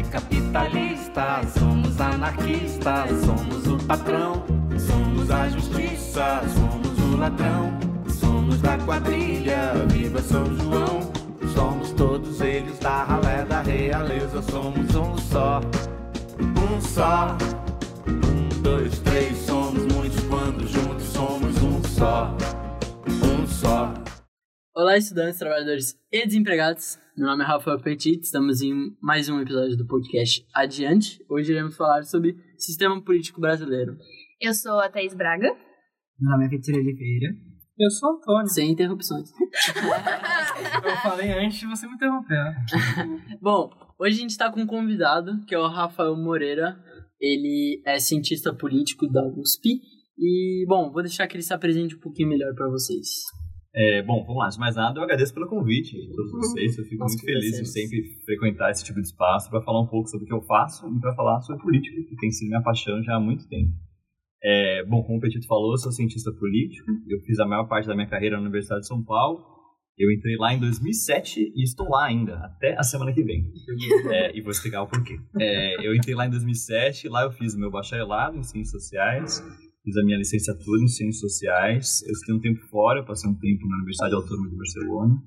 anticapitalista, somos anarquistas, somos o patrão, somos a justiça, somos o ladrão, somos da quadrilha, viva São João, somos todos eles da ralé da realeza, somos um só, um só. Olá, estudantes, trabalhadores e desempregados. Meu nome é Rafael Petit, estamos em mais um episódio do podcast Adiante. Hoje iremos falar sobre sistema político brasileiro. Eu sou a Thaís Braga. Meu nome é Vitor Oliveira. Eu sou o Antônio. Sem interrupções. Eu falei antes de você me interromper. Bom, hoje a gente está com um convidado, que é o Rafael Moreira. Ele é cientista político da USP. E, bom, vou deixar que ele se apresente um pouquinho melhor para vocês. É, bom, vamos lá. Antes de mais nada, eu agradeço pelo convite de todos vocês. Eu fico Nós muito feliz de sempre frequentar esse tipo de espaço para falar um pouco sobre o que eu faço e para falar sobre política, que tem sido minha paixão já há muito tempo. É, bom, como o Petito falou, eu sou cientista político. Eu fiz a maior parte da minha carreira na Universidade de São Paulo. Eu entrei lá em 2007 e estou lá ainda, até a semana que vem. É, e vou explicar o porquê. É, eu entrei lá em 2007, lá eu fiz o meu bacharelado em Ciências Sociais, fiz a minha licenciatura em Ciências Sociais. Eu fiquei um tempo fora, passei um tempo na Universidade Autônoma de Barcelona.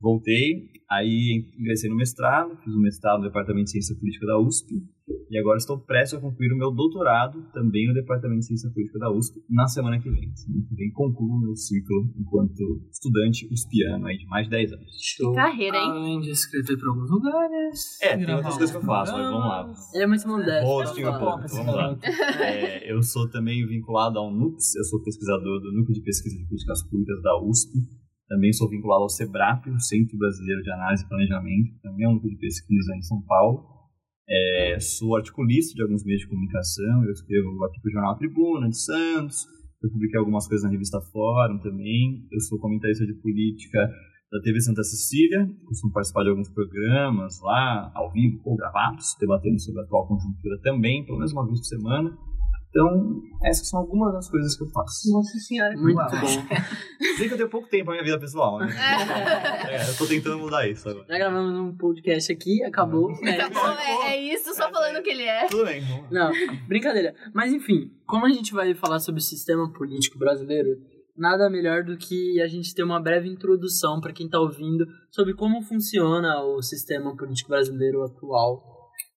Voltei, aí ingressei no mestrado, fiz o mestrado no Departamento de Ciência Política da USP, e agora estou prestes a concluir o meu doutorado também no Departamento de Ciência Política da USP na semana que vem. Semana que vem concluo o meu ciclo enquanto estudante uspiano aí de mais de 10 anos. Show. Carreira, hein? Além de escrever para alguns lugares. É, tem outras coisas que eu faço, mas vamos lá. Ele é muito modesto. Hosting um pouco, vamos lá. É, eu sou também vinculado ao NUPS, eu sou pesquisador do Núcleo de Pesquisa de Políticas Públicas da USP. Também sou vinculado ao SEBRAP, o Centro Brasileiro de Análise e Planejamento, também é um núcleo de pesquisa em São Paulo. É, sou articulista de alguns meios de comunicação, eu escrevo aqui para o Jornal Tribuna de Santos, eu publiquei algumas coisas na revista Fórum também, eu sou comentarista de política da TV Santa Cecília, costumo participar de alguns programas lá, ao vivo ou gravados, debatendo sobre a atual conjuntura também, pelo menos uma vez por semana. Então, essas são algumas das coisas que eu faço. Nossa senhora. Muito Uau. bom. Sei que eu tenho pouco tempo na minha vida pessoal, né? É, eu tô tentando mudar isso agora. Já gravamos um podcast aqui, acabou. É, Tá é, é isso, só falando o que ele é. Tudo bem, vamos lá. Não, brincadeira. Mas enfim, como a gente vai falar sobre o sistema político brasileiro, nada melhor do que a gente ter uma breve introdução para quem está ouvindo sobre como funciona o sistema político brasileiro atual.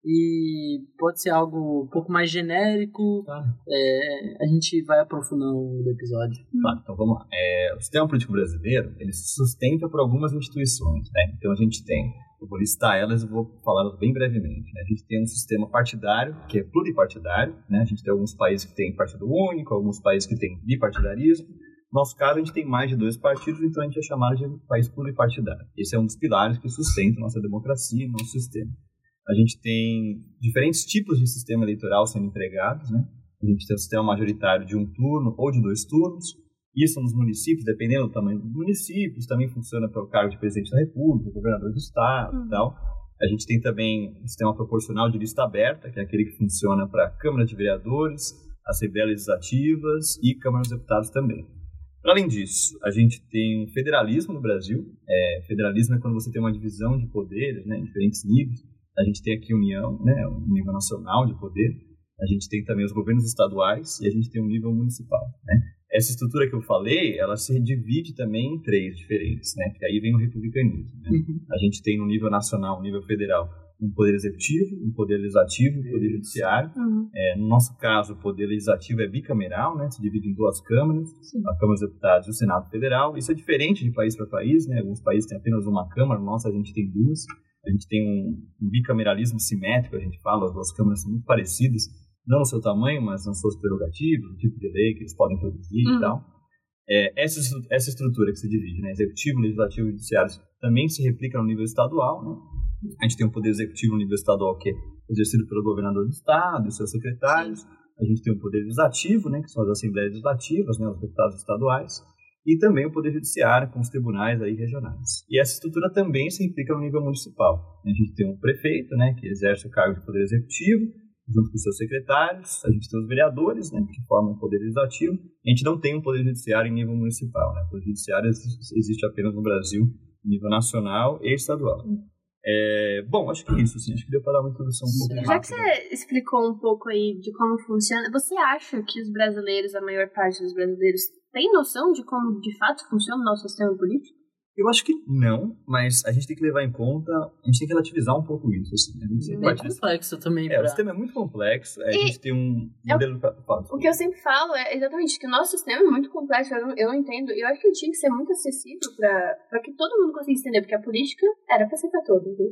E pode ser algo um pouco mais genérico, Tá. é, a gente vai aprofundando no episódio. Tá, então vamos lá. É, o sistema político brasileiro, ele se sustenta por algumas instituições, né? Então a gente tem, eu vou listar elas e vou falar bem brevemente. Né? A gente tem um sistema partidário, que é pluripartidário, né? A gente tem alguns países que têm partido único, alguns países que têm bipartidarismo. No nosso caso, a gente tem mais de dois partidos, então a gente é chamado de país pluripartidário. Esse é um dos pilares que sustenta a nossa democracia e nosso sistema. A gente tem diferentes tipos de sistema eleitoral sendo empregados, né? A gente tem o sistema majoritário de um turno ou de dois turnos. Isso nos municípios, dependendo do tamanho dos municípios, também funciona para o cargo de presidente da República, governador do estado e tal. A gente tem também o sistema proporcional de lista aberta, que é aquele que funciona para a Câmara de Vereadores, Assembleias Legislativas e Câmara dos Deputados também. Para além disso, a gente tem um federalismo no Brasil. É, federalismo é quando você tem uma divisão de poderes né, em diferentes níveis. A gente tem aqui união, né, um nível nacional de poder. A gente tem também os governos estaduais e a gente tem um nível municipal. Né? Essa estrutura que eu falei, ela se divide também em três diferentes, né? Que aí vem o republicanismo. Né? A gente tem no nível nacional, no nível federal, um poder executivo, um poder legislativo, um poder judiciário. Uhum. É, no nosso caso, o poder legislativo é bicameral, né? Se divide em duas câmaras, a Câmara dos Deputados e o Senado Federal. Isso é diferente de país para país, né? Alguns países têm apenas uma câmara, no nosso a gente tem duas. A gente tem um, um bicameralismo simétrico, a gente fala, as duas câmaras são muito parecidas, não no seu tamanho, mas nas suas prerrogativas, no tipo de lei que eles podem produzir Uhum. e tal. É, essa, essa estrutura que se divide, né? Executivo, legislativo e judiciário, também se replica no nível estadual, né? A gente tem um poder executivo no nível estadual que é exercido pelo governador do estado e seus secretários. A gente tem o poder legislativo, né, que são as assembleias legislativas, né, os deputados estaduais, e também o poder judiciário com os tribunais aí regionais. E essa estrutura também se implica no nível municipal. A gente tem um prefeito, né, que exerce o cargo de poder executivo, junto com seus secretários. A gente tem os vereadores, né, que formam o poder legislativo. A gente não tem um poder judiciário em nível municipal, né? O poder judiciário existe apenas no Brasil, nível nacional e estadual. É, bom, acho que é isso, assim, acho que deu para dar uma introdução um pouco Já que você explicou um pouco aí de como funciona, você acha que os brasileiros, a maior parte dos brasileiros, tem noção de como de fato funciona o nosso sistema político? Eu acho que não, mas a gente tem que levar em conta, a gente tem que relativizar um pouco isso, assim, né? Partir desse- complexo também. É, o pra- sistema é muito complexo, é, a gente tem um eu- modelo... Fala, O que eu sempre falo é exatamente que o nosso sistema é muito complexo, eu não, eu não entendo, e eu acho que ele tinha que ser muito acessível para que todo mundo conseguisse entender, porque a política era para ser para todos. Né?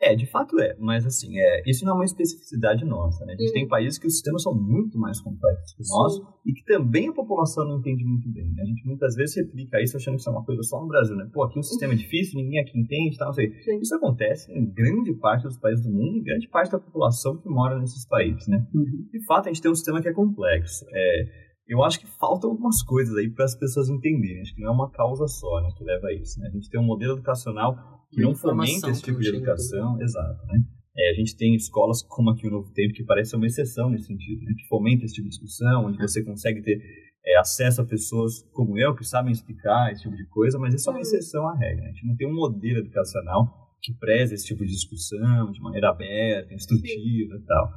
É, de fato é, mas assim, é, isso não é uma especificidade nossa, né? A gente Uhum. tem países que os sistemas são muito mais complexos que o nosso e que também a população não entende muito bem, né? A gente muitas vezes replica isso achando que isso é uma coisa só no Brasil, né? Pô, aqui o sistema é difícil, ninguém aqui entende, tal, não sei. Sim. Isso acontece em grande parte dos países do mundo e grande parte da população que mora nesses países, né? Uhum. De fato, a gente tem um sistema que é complexo. É, eu acho que faltam algumas coisas aí para as pessoas entenderem. Acho que não é uma causa só né, que leva a isso. Né? A gente tem um modelo educacional que não fomenta esse tipo de chega educação. Exato. Né? É, a gente tem escolas como aqui o Novo Tempo que parece ser uma exceção nesse sentido, né? que fomenta esse tipo de discussão, onde você consegue ter é, acesso a pessoas como eu que sabem explicar esse tipo de coisa, mas isso é uma Uhum. exceção à regra. A gente não tem um modelo educacional que preze esse tipo de discussão de maneira aberta, instrutiva e tal.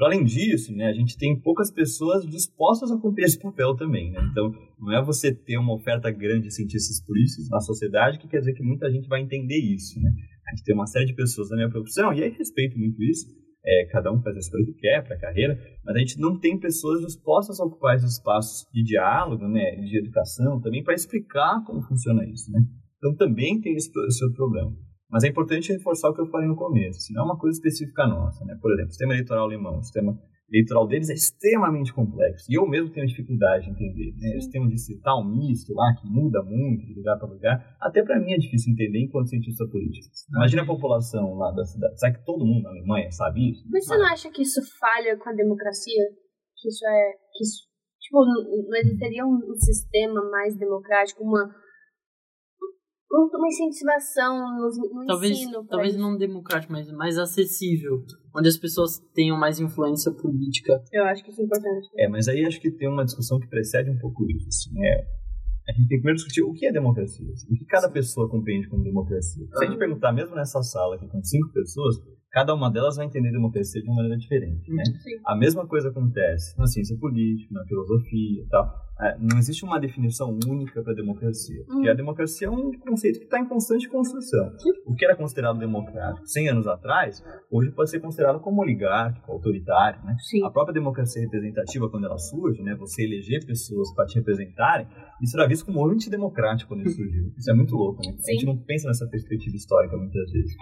Para além disso, né, a gente tem poucas pessoas dispostas a cumprir esse papel também. Né? Então, não é você ter uma oferta grande de cientistas políticos na sociedade que quer dizer que muita gente vai entender isso. Né? A gente tem uma série de pessoas da minha profissão, e aí respeito muito isso, é, cada um faz a escolha que quer para a carreira, mas a gente não tem pessoas dispostas a ocupar esses espaços de diálogo, né, de educação também, para explicar como funciona isso. Né? Então, também tem esse, esse problema. Mas é importante reforçar o que eu falei no começo. Assim, não é uma coisa específica nossa. Né? Por exemplo, o sistema eleitoral alemão, o sistema eleitoral deles é extremamente complexo. E eu mesmo tenho dificuldade de entender. Né? Eles têm um distrital misto lá, que muda muito de lugar para lugar. Até para mim é difícil entender enquanto cientista político. Imagina a população lá da cidade. Será que todo mundo na Alemanha sabe isso? Mas você não acha que isso falha com a democracia? Que isso é. Que isso, tipo, não existiria um sistema mais democrático, uma. Uma incentivação no, no Talvez, ensino. talvez isso? não democrático, mas mais acessível. Onde as pessoas tenham mais influência política. Eu acho que isso é importante. É, mas aí acho que tem uma discussão que precede um pouco isso. Assim, é, a gente tem que primeiro discutir o que é democracia, assim, o que cada pessoa compreende como democracia. Se a gente perguntar, mesmo nessa sala aqui com cinco pessoas, cada uma delas vai entender democracia de uma maneira diferente. Né? Sim. A mesma coisa acontece na ciência política, na filosofia e tal. É, não existe uma definição única para democracia, porque Uhum. a democracia é um conceito que está em constante construção. O que era considerado democrático 100 anos atrás, hoje pode ser considerado como oligárquico, autoritário, né? Sim. A própria democracia representativa, quando ela surge, né, você eleger pessoas para te representarem, isso era visto como antidemocrático quando isso surgiu. Isso é muito louco, né? A gente não pensa nessa perspectiva histórica muitas vezes.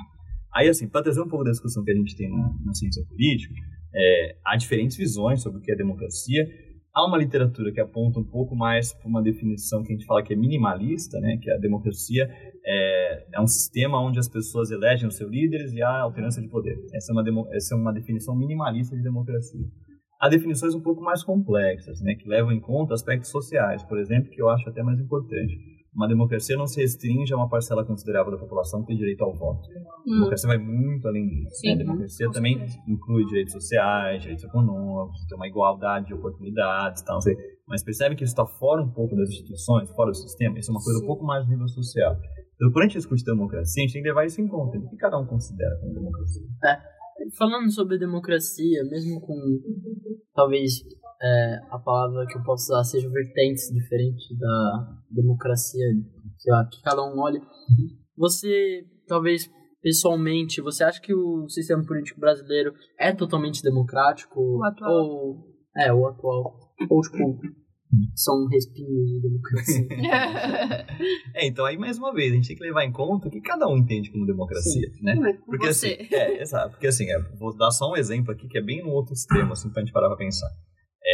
Aí, assim, para trazer um pouco da discussão que a gente tem na, na ciência política, é, há diferentes visões sobre o que é democracia. Há uma literatura que aponta um pouco mais para uma definição que a gente fala que é minimalista, né? que a democracia é, é um sistema onde as pessoas elegem os seus líderes e há alternância de poder. Essa é uma, essa é uma definição minimalista de democracia. Há definições um pouco mais complexas, né? que levam em conta aspectos sociais, por exemplo, que eu acho até mais importante. Uma democracia não se restringe a uma parcela considerável da população que tem direito ao voto. A democracia vai muito além disso. né? A Sim. democracia também inclui direitos sociais, direitos econômicos, tem uma igualdade de oportunidades, tal, sei. mas percebe que isso está fora um pouco das instituições, fora do sistema. Isso é uma coisa um pouco mais no nível social. Então, quando a gente discute democracia, a gente tem que levar isso em conta. O que cada um considera como democracia? Falando sobre democracia, mesmo com talvez é, a palavra que eu posso usar seja vertentes diferentes da democracia que, a- que cada um olha, você talvez pessoalmente, você acha que o sistema político brasileiro é totalmente democrático? O atual. Ou, é, o atual. Ou, tipo, são respinhos de democracia. É, então aí mais uma vez, a gente tem que levar em conta o que cada um entende como democracia, né? Porque Você. assim, é, exato, porque assim, é, vou dar só um exemplo aqui que é bem no outro extremo, assim, pra gente parar pra pensar.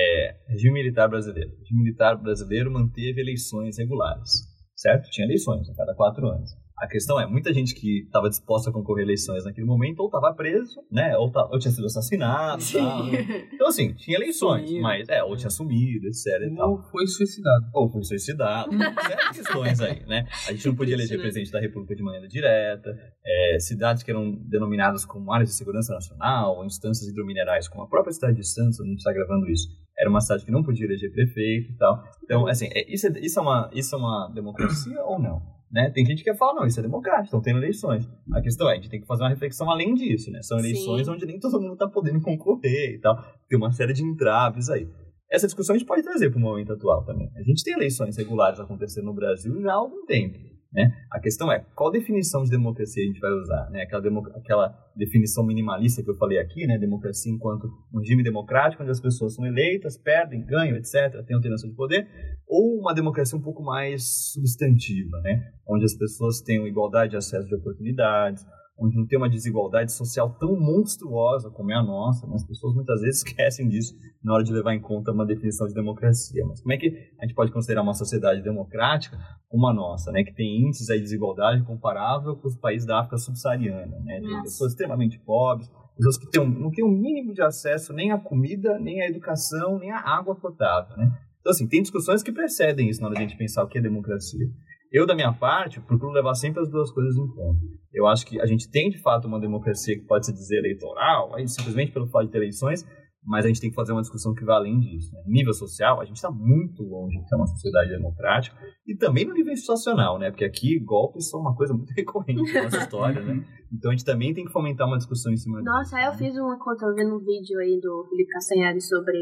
É, regime militar brasileiro. O regime militar brasileiro manteve eleições regulares, certo? Tinha eleições a cada quatro anos. A questão é, muita gente que estava disposta a concorrer a eleições naquele momento ou estava preso, né? Ou, tá- ou tinha sido assassinado tal. né? Então, assim, tinha eleições, Sumiu. mas, é, ou tinha sumido, etc e tal Ou foi suicidado. ou foi suicidado, certas questões aí, né? A gente não podia eleger presidente da República de maneira direta, é, cidades que eram denominadas como áreas de segurança nacional, ou instâncias hidrominerais, como a própria cidade de Santos, onde a gente está gravando isso, era uma cidade que não podia eleger prefeito e tal. Então, assim, é, isso, é, isso, é uma, isso é uma democracia ou não? Né? Tem gente que quer falar, não, isso é democrático, estão tendo eleições. A questão é, a gente tem que fazer uma reflexão além disso, né? São eleições Sim. onde nem todo mundo está podendo concorrer e tal. Tem uma série de entraves aí. Essa discussão a gente pode trazer para o momento atual também. A gente tem eleições regulares acontecendo no Brasil já há algum tempo. Né? A questão é, qual definição de democracia a gente vai usar? Né? Aquela, aquela definição minimalista que eu falei aqui, né? democracia enquanto um regime democrático, onde as pessoas são eleitas, perdem, ganham, etc., têm alternância de poder, ou uma democracia um pouco mais substantiva, né? onde as pessoas tenham igualdade de acesso de oportunidades, onde não tem uma desigualdade social tão monstruosa como é a nossa, né? as pessoas muitas vezes esquecem disso na hora de levar em conta uma definição de democracia. Mas como é que a gente pode considerar uma sociedade democrática como a nossa, né, que tem índices de desigualdade comparável com os países da África subsaariana, né, tem pessoas extremamente pobres, pessoas que têm um- não têm o mínimo de acesso nem à comida, nem à educação, nem à água potável, né? Então, assim, tem discussões que precedem isso na hora de a gente pensar o que é democracia. Eu, da minha parte, procuro levar sempre as duas coisas em conta. Eu acho que a gente tem, de fato, uma democracia que pode se dizer eleitoral, aí simplesmente pelo fato de ter eleições, mas a gente tem que fazer uma discussão que vai além disso. Né? Nível social, a gente está muito longe de ter uma sociedade democrática e também no nível institucional, né? Porque aqui golpes são uma coisa muito recorrente na nossa história, né? Então a gente também tem que fomentar uma discussão em cima disso. Nossa, aí eu fiz uma conta vendo um vídeo aí do Felipe Castanhari sobre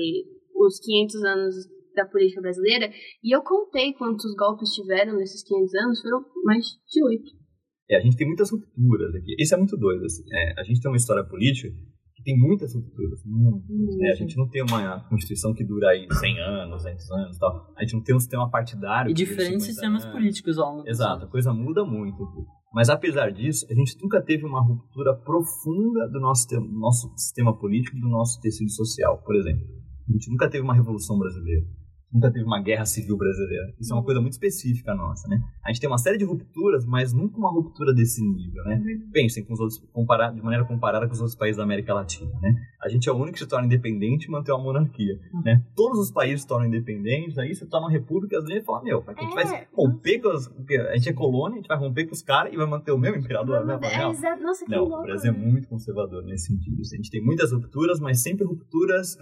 os 500 anos da política brasileira e eu contei quantos golpes tiveram nesses 500 anos, foram mais de oito. É, a gente tem muitas rupturas aqui. Isso é muito doido. Assim. É, a gente tem uma história política que tem muitas rupturas. Muitas, né? A gente não tem uma Constituição que dura aí 100 anos, 200 anos e tal. A gente não tem um sistema partidário. E diferentes 50 sistemas anos. políticos ao longo Exato, a coisa muda muito. Mas apesar disso, a gente nunca teve uma ruptura profunda do nosso, te- nosso sistema político e do nosso tecido social, por exemplo. A gente nunca teve uma revolução brasileira. Nunca teve uma guerra civil brasileira. Isso é uma coisa muito específica nossa, né? A gente tem uma série de rupturas, mas nunca uma ruptura desse nível, né? Pensem com os outros, comparar, de maneira comparada com os outros países da América Latina, né? A gente é o único que se torna independente e mantém uma monarquia, né? Todos os países se tornam independentes, aí você torna uma república, e vezes fala, meu, a gente É, vai romper com porque A gente é colônia, a gente vai romper com os caras e vai manter o mesmo imperador, né? É, Não, exato. Nossa, que não, louco. o Brasil é muito conservador nesse sentido. A gente tem muitas rupturas, mas sempre rupturas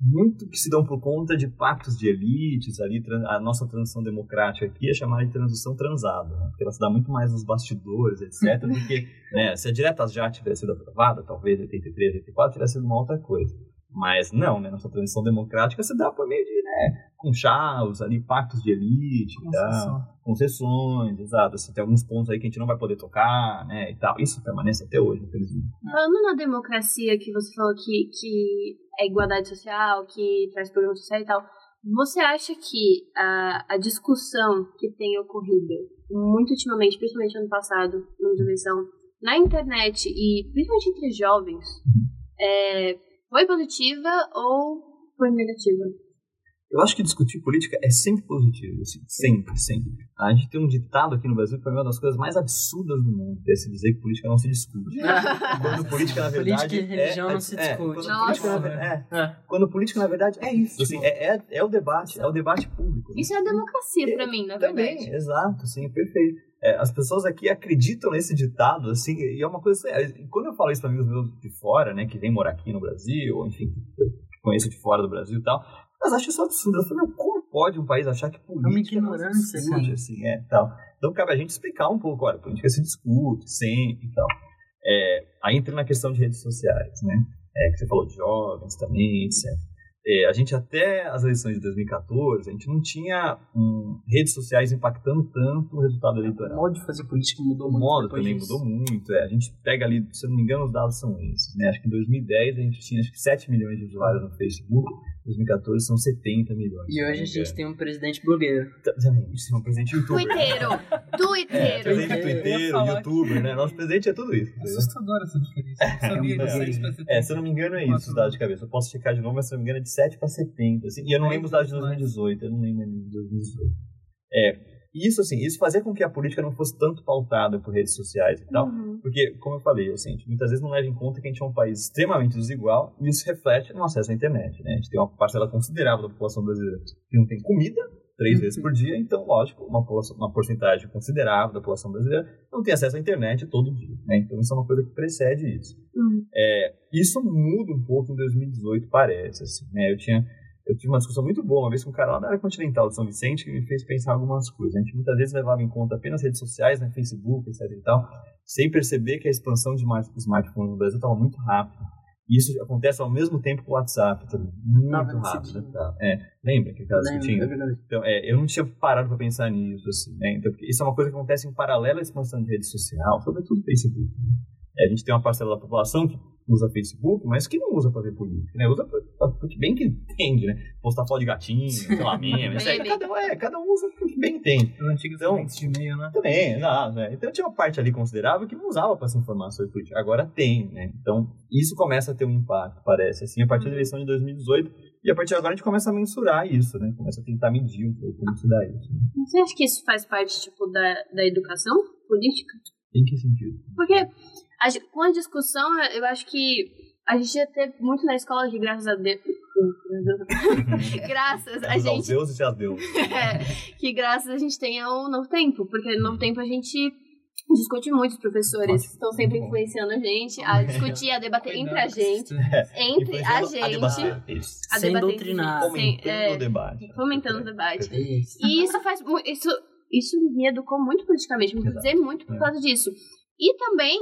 muito que se dão por conta de pactos de elites ali. A nossa transição democrática aqui é chamada de transição transada, né? porque ela se dá muito mais nos bastidores, etc. do que né, se a diretas já tivesse sido aprovada, talvez em 83, 84, tivesse sido uma outra coisa. Mas não, né? Nossa transição democrática se dá por meio de, né, com chavos ali, pactos de elite e tal Concessão. concessões, exato. Assim, tem alguns pontos aí que a gente não vai poder tocar, né, e tal. Isso permanece até hoje, infelizmente. Falando na democracia que você falou que, que é igualdade social, que traz programa social e tal, você acha que a, a discussão que tem ocorrido muito ultimamente, principalmente ano passado, na eleição, na internet e principalmente entre jovens, é, foi positiva ou foi negativa? Eu acho que discutir política é sempre positivo, assim, sempre, sempre. A gente tem um ditado aqui no Brasil que foi uma das coisas mais absurdas do mundo, que é se dizer que política não se discute. Quando política, na verdade, Política e religião é, não se é, discute. Quando política, é, É. quando política, na verdade, é isso. Assim, é, é, é o debate, é o debate público. né? Isso é a democracia pra mim, na Também, verdade. exato, sim, perfeito. É, as pessoas aqui acreditam nesse ditado, assim, e é uma coisa. Quando eu falo isso para amigos meus de fora, né, que vêm morar aqui no Brasil, ou enfim, que eu conheço de fora do Brasil e tal, elas acham isso absurdo. Eu falo, meu, como pode um país achar que política não se ignorância, discute, cara. assim, é, tal. Então cabe a gente explicar um pouco, olha, política se discute sempre e tal. É, aí entra na questão de redes sociais, né, é, que você falou de jovens também, etc. É, a gente até as eleições de 2014, a gente não tinha hum, redes sociais impactando tanto o resultado O eleitoral. modo de fazer política mudou O muito. modo depois também disso. mudou muito. É. A gente pega ali, se eu não me engano, os dados são esses. Né? Acho que em 2010 a gente tinha acho que 7 milhões de usuários no Facebook, 2014 são 70 milhões. E hoje a gente tem um presidente blogueiro. tem. A gente tem um presidente youtuber. Tuiteiro! É, Tuiteiro! presidente Eu falar youtuber, né? Nosso presidente é tudo isso. Assustadora essa diferença. Eu sabia É, de 6 pra 70. É, se eu não me engano é isso, os dados de cabeça. Eu posso checar de novo, mas se eu não me engano é de 7 para 70. Assim, e eu não lembro os dados de 2018, eu não lembro de 2018. É, isso, assim, isso fazia com que a política não fosse tanto pautada por redes sociais e tal. Uhum. Porque, como eu falei, assim, a gente muitas vezes não leva em conta que a gente é um país extremamente desigual e isso reflete no acesso à internet. Né? A gente tem uma parcela considerável da população brasileira que não tem comida três vezes por dia, então, lógico, uma, uma porcentagem considerável da população brasileira não tem acesso à internet todo dia. Né? Então, isso é uma coisa que precede isso. Uhum. É, isso muda um pouco em 2018, parece. Assim, né? Eu tinha eu tive uma discussão muito boa uma vez com um cara lá da área continental de São Vicente que me fez pensar algumas coisas. A gente muitas vezes levava em conta apenas redes sociais, né, Facebook, etc e tal, sem perceber que a expansão de smartphones no Brasil estava muito rápida. E isso acontece ao mesmo tempo com o WhatsApp também. Muito Tava rápido. Tá? É, lembra que discutinha? é verdade. Então, é, eu não tinha parado para pensar nisso, assim, né? Então, isso é uma coisa que acontece em paralelo à expansão de rede social, sobretudo Facebook. né? É, a gente tem uma parcela da população que usa Facebook, mas que não usa para ver política, né? Usa pra- porque bem que entende, né? Postar foto de gatinho, sei lá, meme, Meme. cada, um- é, cada um usa porque bem entende. Os antigos Então- de e-mail, né? Também, exato. Né? Então tinha uma parte ali considerável que não usava para se informar sobre política. Agora tem, né? Então isso começa a ter um impacto, parece, assim, a partir da eleição de 2018. E a partir de agora a gente começa a mensurar isso, né? Começa a tentar medir um pouco como se dá isso. Né? Você acha que isso faz parte, tipo, da, da educação política? Em que sentido? Porque a, gen- com a discussão, eu acho que a gente já teve muito na escola que, graças a Deus. graças a Aos gente. deuses e às deusas. É, que graças a gente tem ao Novo Tempo, porque no Novo Tempo a gente discute muito, os professores estão sempre bom. influenciando a gente a discutir, a debater entre a gente, entre a gente, Isso. a Sem debater doutrinar. sem- Fomentando é, o debate. fomentando o debate. Isso. E isso faz isso isso me educou muito politicamente, me dizer muito por É. causa disso. E também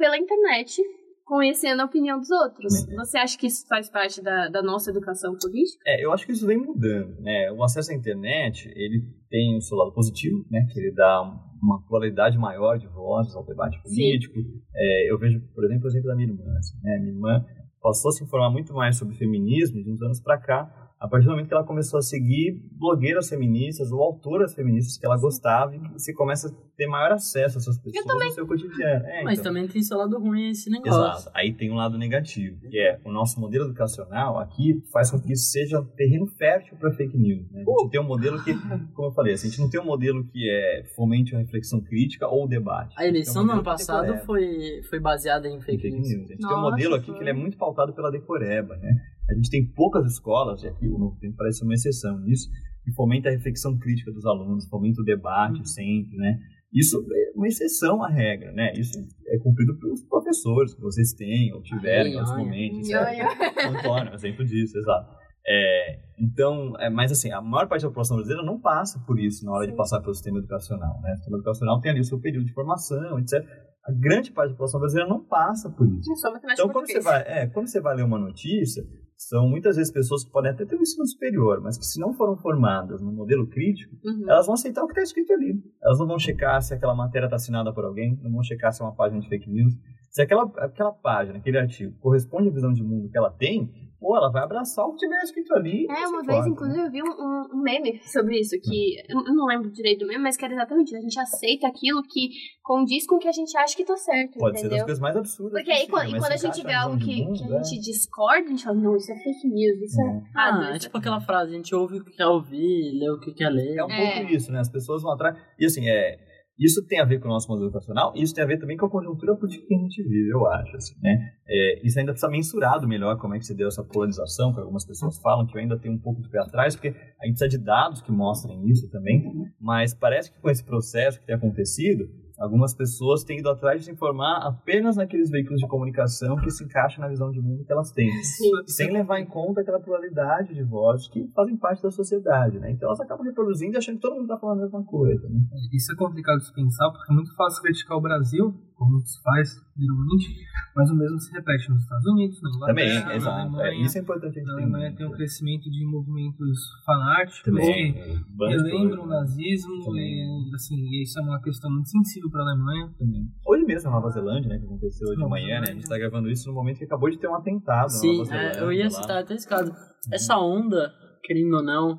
pela internet, conhecendo a opinião dos outros. É. Você acha que isso faz parte da, da nossa educação política? É, eu acho que isso vem mudando, né? O acesso à internet, ele tem o seu lado positivo, né? Que ele dá uma qualidade maior de vozes ao debate político. É, eu vejo, por exemplo, o exemplo da minha irmã. assim, né? Minha irmã passou a se informar muito mais sobre feminismo de uns anos para cá, a partir do momento que ela começou a seguir blogueiras feministas ou autoras feministas que ela gostava você começa a ter maior acesso a essas pessoas no seu cotidiano. É, Mas então. também tem seu lado ruim esse negócio. Exato. Aí tem um lado negativo, que é o nosso modelo educacional aqui faz com que isso seja terreno fértil para fake news. Né? A gente tem um modelo que, como eu falei, assim, a gente não tem um modelo que é fomente a reflexão crítica ou o debate. A eleição do ano passado foi, foi baseada em fake, fake news. news. A gente tem um Nossa, modelo aqui foi. que ele é muito pautado pela decoreba, né? A gente tem poucas escolas, e aqui o Novo Tempo parece ser uma exceção nisso, que fomenta a reflexão crítica dos alunos, fomenta o debate Uhum. sempre, né? Isso é uma exceção à regra, né? Isso é cumprido pelos professores que vocês têm ou tiveram em Ai, outros ai. momentos. Ai, etc. Antônio é um exemplo disso, exato. É, então, é, mas assim, a maior parte da população brasileira não passa por isso na hora de Sim. passar pelo sistema educacional, né? O sistema educacional tem ali o seu período de formação, etc. A grande parte da população brasileira não passa por isso. Então, quando você, vai, é, quando você vai ler uma notícia, são muitas vezes pessoas que podem até ter um ensino superior, mas que se não foram formadas no modelo crítico, Uhum. elas vão aceitar o que está escrito ali. Elas não vão checar se aquela matéria está assinada por alguém, não vão checar se é uma página de fake news. Se aquela, aquela página, aquele artigo, corresponde à visão de mundo que ela tem, pô, ela vai abraçar o que tiver escrito ali. É, não uma vez, importa, né? inclusive, eu vi um, um- meme sobre isso, que eu não lembro direito do meme, mas que era exatamente, a gente aceita aquilo que condiz com o que a gente acha que tá certo, Pode ser das entendeu? coisas mais absurdas. Porque aí, quando, e quando a gente vê algo que, mundo, que a é. gente discorda, a gente fala, não, isso é fake news, isso é... É. Ah, isso é tipo aquela frase, a gente ouve o que quer ouvir, lê o que quer ler. É um É. pouco isso, né? As pessoas vão atrás. E assim, é. Isso tem a ver com o nosso modelo educacional e isso tem a ver também com a conjuntura política que a gente vive, eu acho. Assim, né? É, isso ainda precisa mensurado melhor como é que se deu essa polarização, que algumas pessoas falam que eu ainda tenho um pouco de pé atrás, porque a gente precisa de dados que mostrem isso também. Mas parece que com esse processo que tem acontecido, algumas pessoas têm ido atrás de se informar apenas naqueles veículos de comunicação que se encaixam na visão de mundo que elas têm. Sem levar em conta aquela pluralidade de vozes que fazem parte da sociedade, né? Então elas acabam reproduzindo e achando que todo mundo está falando a mesma coisa, né? Isso é complicado de se pensar, porque é muito fácil criticar o Brasil, como se faz, geralmente, mas o mesmo se repete nos Estados Unidos, na Inglaterra, Também, na exato. É, Alemanha. isso é importante a gente na. Alemanha tem um crescimento de movimentos fanáticos Também. que bandas relembram o doidas, nazismo, Também. e, assim, e isso é uma questão muito sensível para a Alemanha. também. Hoje mesmo, na Nova Zelândia, né, que aconteceu hoje de manhã, né? A gente está gravando isso no momento que acabou de ter um atentado na Sim, Nova Zelândia. é, eu ia lá. citar até esse caso. Essa onda, querendo ou não,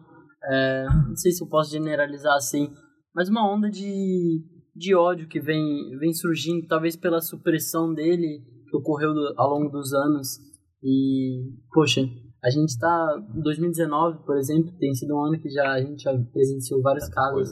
é, não sei se eu posso generalizar assim, mas uma onda de, de ódio que vem, vem surgindo, talvez pela supressão dele, que ocorreu do- ao longo dos anos. E, poxa, a gente tá. 2019, por exemplo, tem sido um ano que já, a gente já presenciou vários casos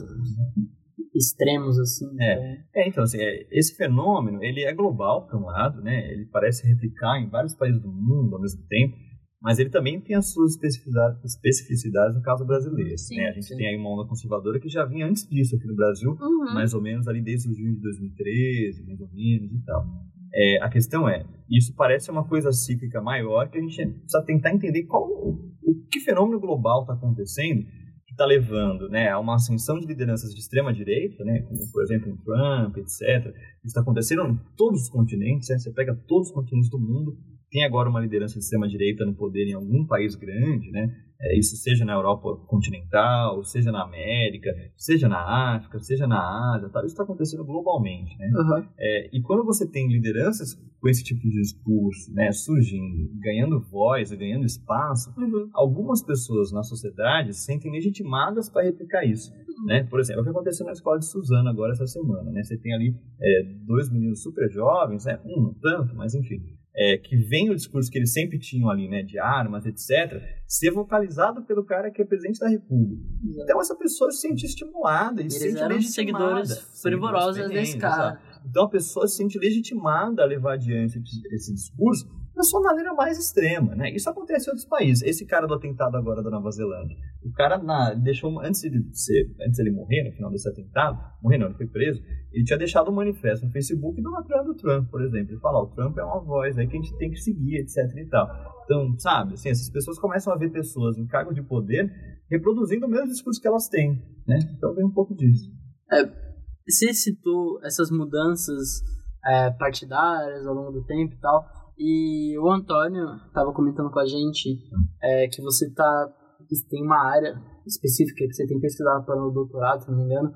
extremos, assim. É. então- É, então, assim, é, esse fenômeno, ele é global, por um lado, né? Ele parece replicar em vários países do mundo ao mesmo tempo, mas ele também tem as suas especificidades, especificidades no caso brasileiro. Sim, né? A gente sim. tem aí uma onda conservadora que já vinha antes disso aqui no Brasil, Uhum. mais ou menos ali desde o junho de 2013, mais ou menos e tal. É, a questão é, isso parece uma coisa cíclica maior que a gente precisa tentar entender qual o, o que fenômeno global está acontecendo que está levando né, a uma ascensão de lideranças de extrema direita, né, como por exemplo o Trump, etc. Isso está acontecendo em todos os continentes, né, você pega todos os continentes do mundo, tem agora uma liderança de extrema direita no poder em algum país grande, né? É, isso seja na Europa continental, seja na América, seja na África, seja na Ásia, tal. isso está acontecendo globalmente, né? Uhum. É, e quando você tem lideranças com esse tipo de discurso, né, surgindo, ganhando voz, ganhando espaço, Uhum. algumas pessoas na sociedade se sentem legitimadas para replicar isso. Né? Por exemplo, o que aconteceu na escola de Suzano agora essa semana. Né? Você tem ali é, dois meninos super jovens, né? um não tanto, mas enfim, é, que vem o discurso que eles sempre tinham ali, né, de armas, etc., ser vocalizado pelo cara que é presidente da República. Então essa pessoa se sente estimulada e se Eles sente legitimada. seguidores fervorosos desse cara. exato. Então a pessoa se sente legitimada a levar adiante esse- discurso da sua maneira mais extrema, né? Isso acontece em outros países. Esse cara do atentado agora da Nova Zelândia, o cara na, deixou antes de ser, antes dele morrer no final desse atentado, morrer não, ele foi preso. Ele tinha deixado um manifesto no Facebook do do Trump, por exemplo. Ele fala, o Trump é uma voz aí que a gente tem que seguir, etc e tal. Então, sabe, assim, essas pessoas começam a ver pessoas em cargo de poder reproduzindo o mesmo discurso que elas têm, né? Então vem um pouco disso. Você citou essas mudanças é, partidárias ao longo do tempo e tal. E o Antônio estava comentando com a gente é, que você tá, tem uma área específica que você tem pesquisado para o doutorado, se não me engano,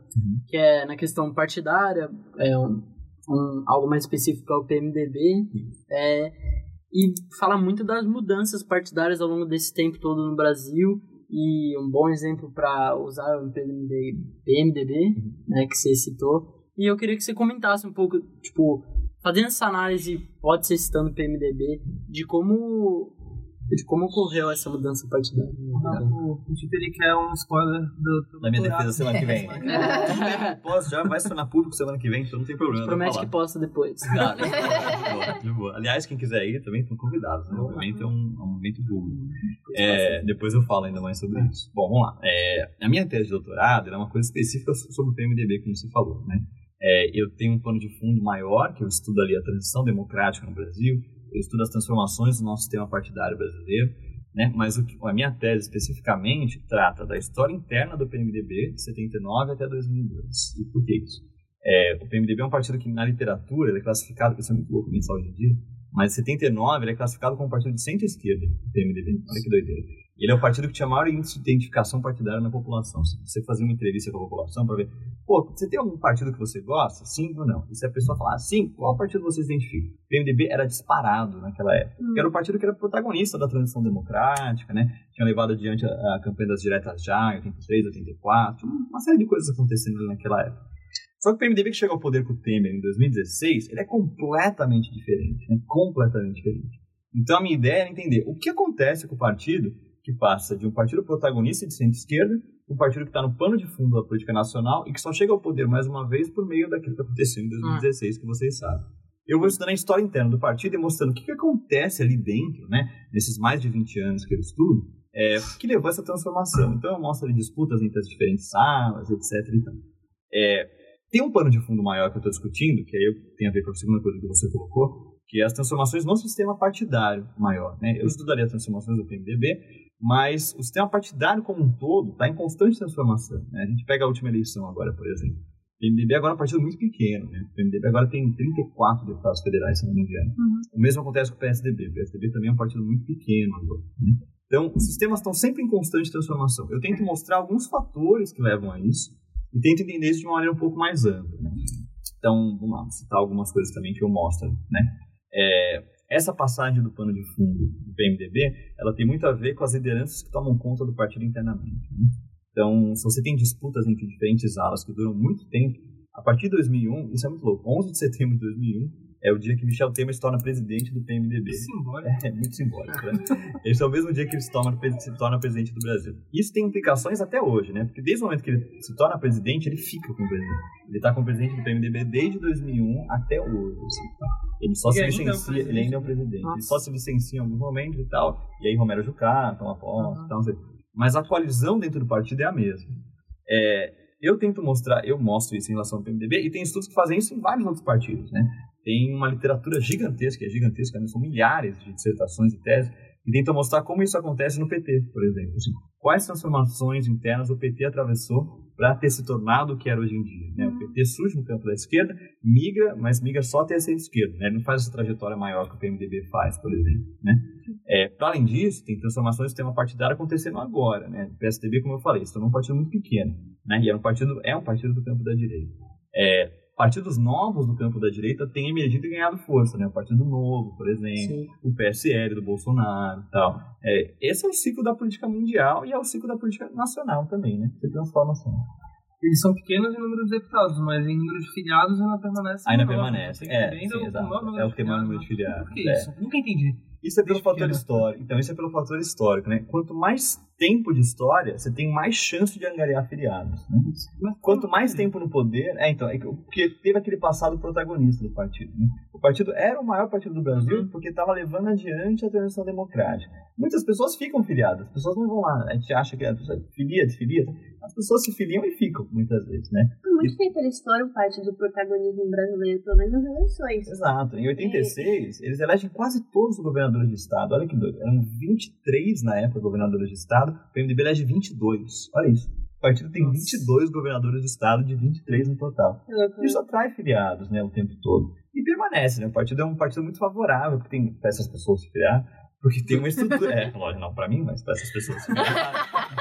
que é na questão partidária, é um, um- algo mais específico é o PMDB, é, e fala muito das mudanças partidárias ao longo desse tempo todo no Brasil. E um bom exemplo para usar o PMDB né, que você citou. E eu queria que você comentasse um pouco, tipo, fazendo essa análise, pode ser citando o PMDB, de como, de como ocorreu essa mudança partidária. O o Twitter ele quer um spoiler do, do Na minha defesa semana que vem. É. Posso já vai se tornar público semana que vem, então não tem problema. Promete vou que posta depois. Tá, de boa, de boa. Aliás, quem quiser ir também estão convidados. Né? O evento é um, é um evento público. É, depois eu falo ainda mais sobre isso. Bom, vamos lá. É, a minha tese de doutorado era uma coisa específica sobre o PMDB, como você falou. Né? É, eu tenho um plano de fundo maior, que eu estudo ali a transição democrática no Brasil, eu estudo as transformações do nosso sistema partidário brasileiro, né? mas o a minha tese especificamente trata da história interna do PMDB, de 79 até 2002. E por que isso? É, o PMDB é um partido que na literatura ele é classificado, isso é muito louco pensar hoje em dia, mas em 79 ele é classificado como um partido de centro-esquerda, o PMDB, olha que doideira. Ele é o partido que tinha maior índice de identificação partidária na população. Se você fazia uma entrevista com a população para ver, pô, você tem algum partido que você gosta? Sim ou não? E se a pessoa falar sim, qual partido você se identifica? O PMDB era disparado naquela época. porque Era o partido que era protagonista da transição democrática, né? Tinha levado adiante a, a campanha das diretas já, em 83, 84, uma série de coisas acontecendo naquela época. Só que o PMDB que chegou ao poder com o Temer em 2016, ele é completamente diferente, né? completamente diferente. Então a minha ideia era entender o que acontece com o partido que passa de um partido protagonista de centro-esquerda um partido que está no pano de fundo da política nacional e que só chega ao poder mais uma vez por meio daquilo que aconteceu em 2016, que vocês sabem. Eu vou estudando a história interna do partido e mostrando o que, que acontece ali dentro, né, nesses mais de 20 anos que eu estudo, é, que levou a essa transformação. Então eu mostro ali disputas entre as diferentes salas, etc. E tal. É, tem um pano de fundo maior que eu estou discutindo, que aí tem a ver com a segunda coisa que você colocou, que é as transformações no sistema partidário maior. Né? Eu estudaria as transformações do PMDB, mas o sistema partidário como um todo está em constante transformação. Né? A gente pega a última eleição agora, por exemplo. O PMDB agora é um partido muito pequeno. Né? O PMDB agora tem 34 deputados federais, se não me engano. O mesmo acontece com o PSDB. O PSDB também é um partido muito pequeno agora. Né? Então, os sistemas estão sempre em constante transformação. Eu tento mostrar alguns fatores que levam a isso e tento entender isso de uma maneira um pouco mais ampla. Né? Então, vamos lá, citar algumas coisas também que eu mostro. Né? É, essa passagem do pano de fundo do PMDB, ela tem muito a ver com as lideranças que tomam conta do partido internamente. né? Então, se você tem disputas entre diferentes alas que duram muito tempo, a partir de 2001, isso é muito louco, 11 de setembro de 2001 é o dia que Michel Temer se torna presidente do PMDB. Simbólico. É, muito simbólico, né? Esse é o mesmo dia que ele se torna, se torna presidente do Brasil. Isso tem implicações até hoje, né? Porque desde o momento que ele se torna presidente, ele fica com o presidente. Ele está com o presidente do PMDB desde 2001 até hoje. assim, tá? Ele só Ele se é licencia, ele ainda é o presidente. Ele só se licencia em alguns momentos e tal. E aí Romero Jucá toma posse e tal, sei. Mas a coalizão dentro do partido é a mesma. É, eu tento mostrar, eu mostro isso em relação ao PMDB, e tem estudos que fazem isso em vários outros partidos, né? Tem uma literatura gigantesca, é gigantesca, são milhares de dissertações e teses E tenta mostrar como isso acontece no PT, por exemplo. Assim, quais transformações internas o PT atravessou para ter se tornado o que era hoje em dia. Né? O PT surge no campo da esquerda, migra, mas migra só até a esquerda. Né? Ele não faz essa trajetória maior que o PMDB faz, por exemplo. Né? É, para além disso, tem transformações do sistema partidário acontecendo agora. Né? O PSDB, como eu falei, se tornou um partido muito pequeno. Né? E é um partido, é um partido do campo da direita. É, partidos novos do campo da direita têm emergido e ganhado força, né? O Partido Novo, por exemplo, Sim. o PSL do Bolsonaro e tal. É, esse é o ciclo da política mundial e é o ciclo da política nacional também, né? Você transformação. Eles são pequenos em número de deputados, mas em número de filiados ainda permanece. Ainda permanece, é, sim, exato. É o que tem maior número de filiados. Por que isso? É. Nunca entendi. Isso é pelo fator histórico. Então, isso é pelo fator histórico, né? Quanto mais tempo de história, você tem mais chance de angariar afiliados. Né? Quanto mais tempo no poder, é então, é porque teve aquele passado protagonista do partido. Né? O partido era o maior partido do Brasil uhum. porque estava levando adiante a transição democrática. Muitas pessoas ficam filiadas, as pessoas não vão lá. A gente acha que a pessoa filia, desfilia. As pessoas se filiam e ficam, muitas vezes, né? Por muito e... tempo eles foram parte do protagonismo brasileiro, pelo menos nas eleições. Exato. Em 86, é. eles elegem quase todos os governadores de estado. Olha que doido. Eram 23 na época governadores de estado o PMDB elege 22. Olha isso. O partido tem 22 governadores de estado, de 23 no total. Isso atrai filiados né, o tempo todo. E permanece, né? O partido é um partido muito favorável, para essas pessoas se filiar, porque tem uma estrutura. é, lógico, não para mim, mas para essas pessoas.